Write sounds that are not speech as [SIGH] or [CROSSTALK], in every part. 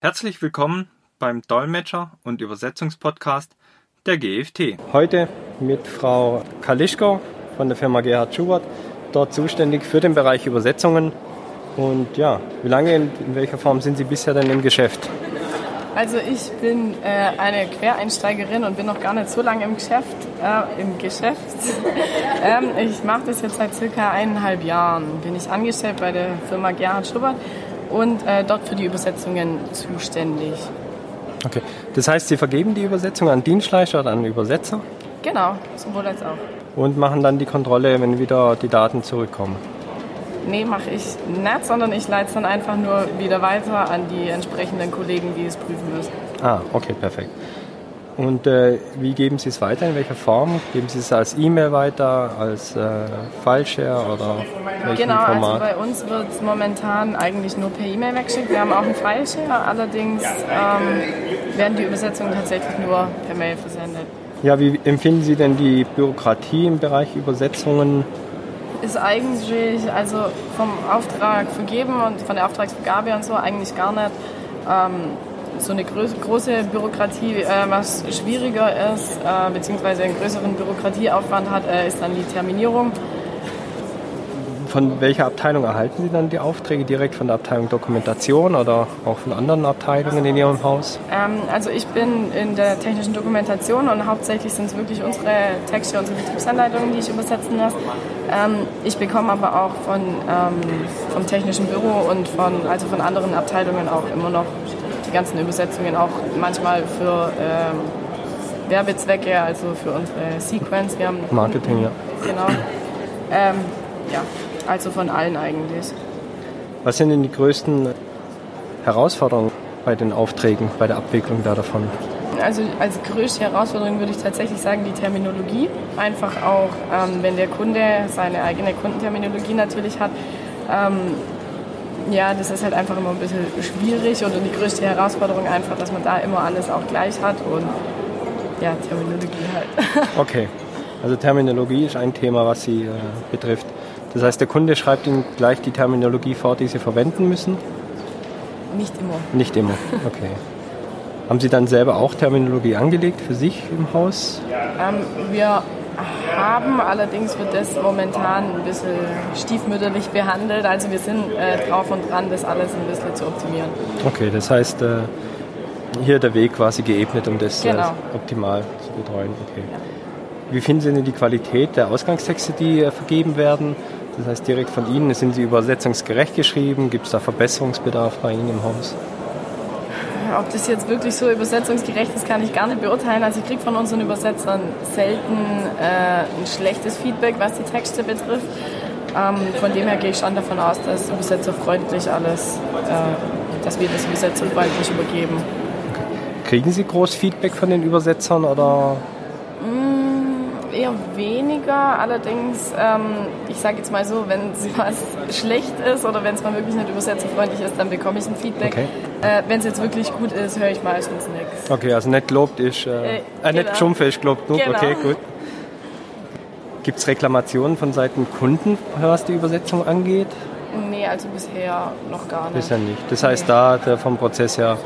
Herzlich willkommen beim Dolmetscher- und Übersetzungspodcast der GFT. Heute mit Frau Kalischko von der Firma Gerhard Schubert, dort zuständig für den Bereich Übersetzungen. Und ja, wie lange, in, in welcher Form sind Sie bisher denn im Geschäft? Also ich bin äh, eine Quereinsteigerin und bin noch gar nicht so lange im Geschäft. Äh, im Geschäft. [LAUGHS] ähm, ich mache das jetzt seit circa eineinhalb Jahren. Bin ich angestellt bei der Firma Gerhard Schubert und äh, dort für die Übersetzungen zuständig. Okay, das heißt, Sie vergeben die Übersetzung an Dienstleister oder an Übersetzer? Genau, sowohl als auch. Und machen dann die Kontrolle, wenn wieder die Daten zurückkommen? Nee, mache ich nicht, sondern ich leite es dann einfach nur wieder weiter an die entsprechenden Kollegen, die es prüfen müssen. Ah, okay, perfekt. Und äh, wie geben Sie es weiter? In welcher Form? Geben Sie es als E-Mail weiter, als äh, File-Share oder Genau, also Format? bei uns wird momentan eigentlich nur per E-Mail weggeschickt. Wir haben auch einen File-Share, allerdings ähm, werden die Übersetzungen tatsächlich nur per Mail versendet. ja, wie empfinden Sie denn die Bürokratie im Bereich Übersetzungen? Ist eigentlich also vom Auftrag vergeben und von der Auftragsvergabe und so eigentlich gar nicht ähm, so eine große Bürokratie. Äh, was schwieriger ist, äh, beziehungsweise einen größeren Bürokratieaufwand hat, äh, ist dann die Terminierung. Von welcher Abteilung erhalten Sie dann die Aufträge? Direkt von der Abteilung Dokumentation oder auch von anderen Abteilungen in Ihrem Haus? Ähm, also ich bin in der technischen Dokumentation und hauptsächlich sind es wirklich unsere Texte, unsere Betriebsanleitungen, die ich übersetzen lasse. Ähm, ich bekomme aber auch von, ähm, vom technischen Büro und von, also von anderen Abteilungen auch immer noch die ganzen Übersetzungen, auch manchmal für ähm, Werbezwecke, also für unsere Sequence. Wir haben Marketing, ja. Genau. Ähm, ja, also von allen eigentlich. Was sind denn die größten Herausforderungen bei den Aufträgen, bei der Abwicklung da davon? Also als größte Herausforderung würde ich tatsächlich sagen die Terminologie. Einfach auch, ähm, wenn der Kunde seine eigene Kundenterminologie natürlich hat. Ähm, ja, das ist halt einfach immer ein bisschen schwierig und die größte Herausforderung einfach, dass man da immer alles auch gleich hat und ja, Terminologie halt. [LAUGHS] Okay, also Terminologie ist ein Thema, was Sie äh, betrifft. Das heißt, der Kunde schreibt Ihnen gleich die Terminologie vor, die Sie verwenden müssen? Nicht immer. Nicht immer, okay. Haben Sie dann selber auch Terminologie angelegt für sich im Haus? Ähm, wir haben, allerdings wird das momentan ein bisschen stiefmütterlich behandelt. Also wir sind äh, drauf und dran, das alles ein bisschen zu optimieren. Okay, das heißt, äh, hier der Weg quasi geebnet, um das Genau. äh, optimal zu betreuen. Okay. Wie finden Sie denn die Qualität der Ausgangstexte, die äh, vergeben werden? Das heißt, direkt von Ihnen, sind sie übersetzungsgerecht geschrieben? Gibt es da Verbesserungsbedarf bei Ihnen im Haus? Ob das jetzt wirklich so übersetzungsgerecht ist, kann ich gar nicht beurteilen. Also ich kriege von unseren Übersetzern selten äh, ein schlechtes Feedback, was die Texte betrifft. Ähm, von dem her gehe ich schon davon aus, dass übersetzerfreundlich alles, äh, dass wir das übersetzerfreundlich übergeben. Kriegen Sie groß Feedback von den Übersetzern oder Eher weniger, allerdings, ähm, ich sage jetzt mal so, wenn [LAUGHS] was schlecht ist oder wenn es mal wirklich nicht übersetzerfreundlich ist, dann bekomme ich ein Feedback. Okay. Äh, wenn es jetzt wirklich gut ist, höre ich meistens nichts. Okay, also nicht gelobt ist, äh, Äh, äh, nicht genau. geschumpft ist gelobt genug, Genau. okay, gut. Gibt es Reklamationen von Seiten Kunden, was die Übersetzung angeht? Nee, also bisher noch gar nicht. Bisher nicht. Das heißt, da der, vom Prozess her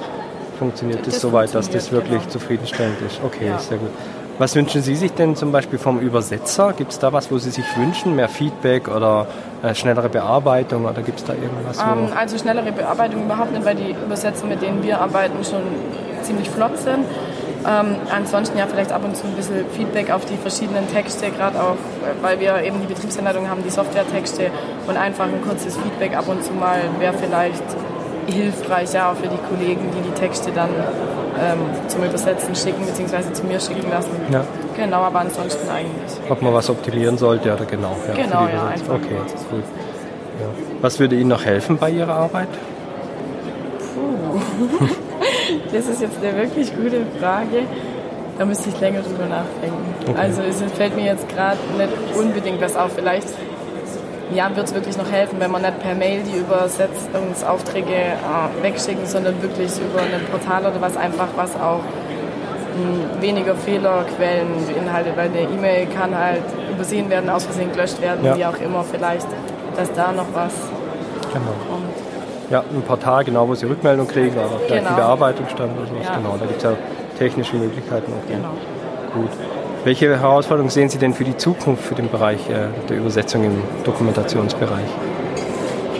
funktioniert das, Das soweit, dass das wirklich genau. zufriedenstellend ist. Okay, Ja. sehr gut. Was wünschen Sie sich denn zum Beispiel vom Übersetzer? Gibt es da was, wo Sie sich wünschen? Mehr Feedback oder äh, schnellere Bearbeitung oder gibt es da irgendwas. Ähm, also schnellere Bearbeitung überhaupt nicht, weil die Übersetzer, mit denen wir arbeiten, schon ziemlich flott sind. Ähm, ansonsten ja vielleicht ab und zu ein bisschen Feedback auf die verschiedenen Texte, gerade auch, äh, weil wir eben die Betriebsanleitung haben, die Softwaretexte und einfach ein kurzes Feedback ab und zu mal wäre vielleicht hilfreich, ja, auch für die Kollegen, die die Texte dann ähm, zum Übersetzen schicken bzw. zu mir schicken lassen. Ja. Genau, aber ansonsten eigentlich. Ob man was optimieren sollte oder genau. Ja, Genau, ja, einfach Okay, gut. Ja. Was würde Ihnen noch helfen bei Ihrer Arbeit? [LAUGHS] Das ist jetzt eine wirklich gute Frage. Da müsste ich länger drüber nachdenken. Okay. Also es fällt mir jetzt gerade nicht unbedingt was auf. Vielleicht ja, wird es wirklich noch helfen, wenn man nicht per Mail die Übersetzungsaufträge äh, wegschicken, sondern wirklich über ein Portal oder was einfach, was auch mh, weniger Fehlerquellen beinhaltet, weil eine E-Mail kann halt übersehen werden, aus Versehen gelöscht werden, Ja. wie auch immer vielleicht, dass da noch was Genau. kommt. Ja, ein Portal, genau, wo Sie Rückmeldung kriegen oder vielleicht Genau. die Bearbeitungsstand oder sowas. Ja. Genau, da gibt es ja technische Möglichkeiten. Auch. Genau. Gut. Welche Herausforderungen sehen Sie denn für die Zukunft für den Bereich äh, der Übersetzung im Dokumentationsbereich?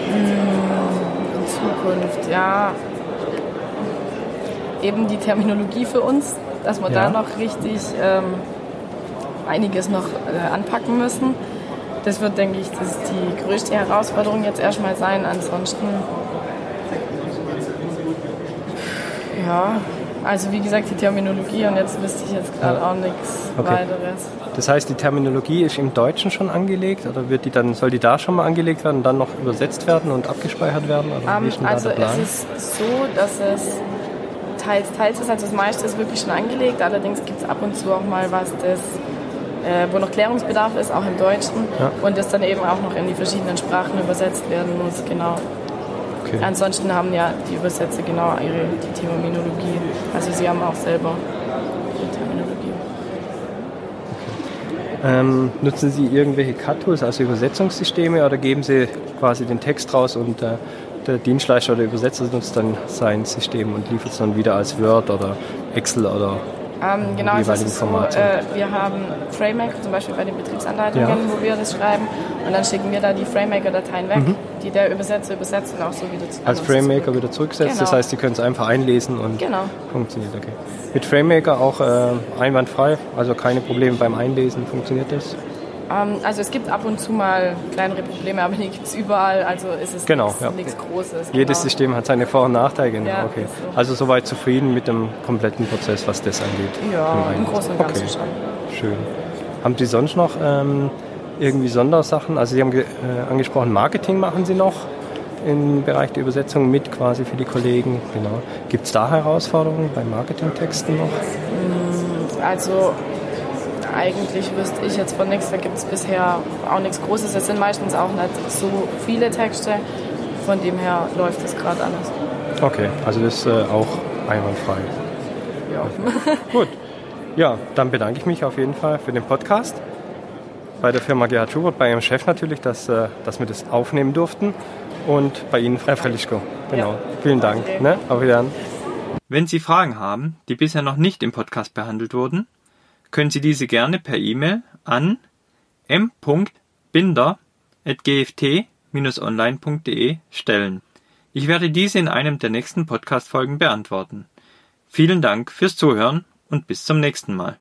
In Zukunft, ja. Eben die Terminologie für uns, dass wir Ja. da noch richtig ähm, einiges noch äh, anpacken müssen. Das wird, denke ich, das die größte Herausforderung jetzt erstmal sein. Ansonsten, ja, also wie gesagt, die Terminologie und jetzt wüsste ich jetzt gerade Ja. auch nichts Okay. weiteres. Das heißt, die Terminologie ist im Deutschen schon angelegt oder wird die dann, soll die da schon mal angelegt werden und dann noch übersetzt werden und abgespeichert werden? Oder wie Ähm, also es ist so, dass es teils, teils ist. Also das meiste ist wirklich schon angelegt. Allerdings gibt es ab und zu auch mal was, das, äh, wo noch Klärungsbedarf ist, auch im Deutschen. Ja. Und das dann eben auch noch in die verschiedenen Sprachen übersetzt werden muss. Genau. Okay. Ansonsten haben ja die Übersetzer genau ihre die Terminologie. Also sie haben auch selber die Terminologie. Ähm, nutzen Sie irgendwelche CAT-Tools, also Übersetzungssysteme, oder geben Sie quasi den Text raus und äh, der Dienstleister oder Übersetzer nutzt dann sein System und liefert es dann wieder als Word oder Excel oder Ähm, genau, also jeweiligen so, Formate. äh, wir haben FrameMaker zum Beispiel bei den Betriebsanleitungen, Ja. wo wir das schreiben und dann schicken wir da die FrameMaker-Dateien weg, die der Übersetzer übersetzt und auch so wieder zu Mhm. als FrameMaker zurück. wieder zurücksetzt. Genau. Das heißt, Sie können es einfach einlesen und Genau. funktioniert. Okay. Mit FrameMaker auch äh, einwandfrei, also keine Probleme beim Einlesen. Funktioniert das? Ähm, also es gibt ab und zu mal kleinere Probleme, aber die gibt es überall, also ist es Genau, nichts, ja. Großes. Jedes genau. System hat seine Vor- und Nachteile. Genau. Ja, okay. so. Also soweit zufrieden mit dem kompletten Prozess, was das angeht. Ja, Im. Großen und Ganzen okay. schon. Schön. Haben Sie sonst noch ähm, irgendwie Sondersachen? Also Sie haben äh, angesprochen, Marketing machen Sie noch im Bereich der Übersetzung mit quasi für die Kollegen. Genau. Gibt es da Herausforderungen bei Marketingtexten noch? Also eigentlich wüsste ich jetzt von nichts, da gibt es bisher auch nichts Großes. Es sind meistens auch nicht so viele Texte, von dem her läuft es gerade alles. Okay, also das ist äh, auch einwandfrei. Ja. Gut. Ja, dann bedanke ich mich auf jeden Fall für den Podcast. Bei der Firma Gerhard Schubert, bei Ihrem Chef natürlich, dass, äh, dass wir das aufnehmen durften. Und bei Ihnen, Frau Frelischko. Genau. Ja. Vielen Dank. Okay. Ne? Auf Wiedersehen. Wenn Sie Fragen haben, die bisher noch nicht im Podcast behandelt wurden, können Sie diese gerne per E-Mail an m.binder.gft-online.de stellen. Ich werde diese in einem der nächsten Podcast-Folgen beantworten. Vielen Dank fürs Zuhören und bis zum nächsten Mal.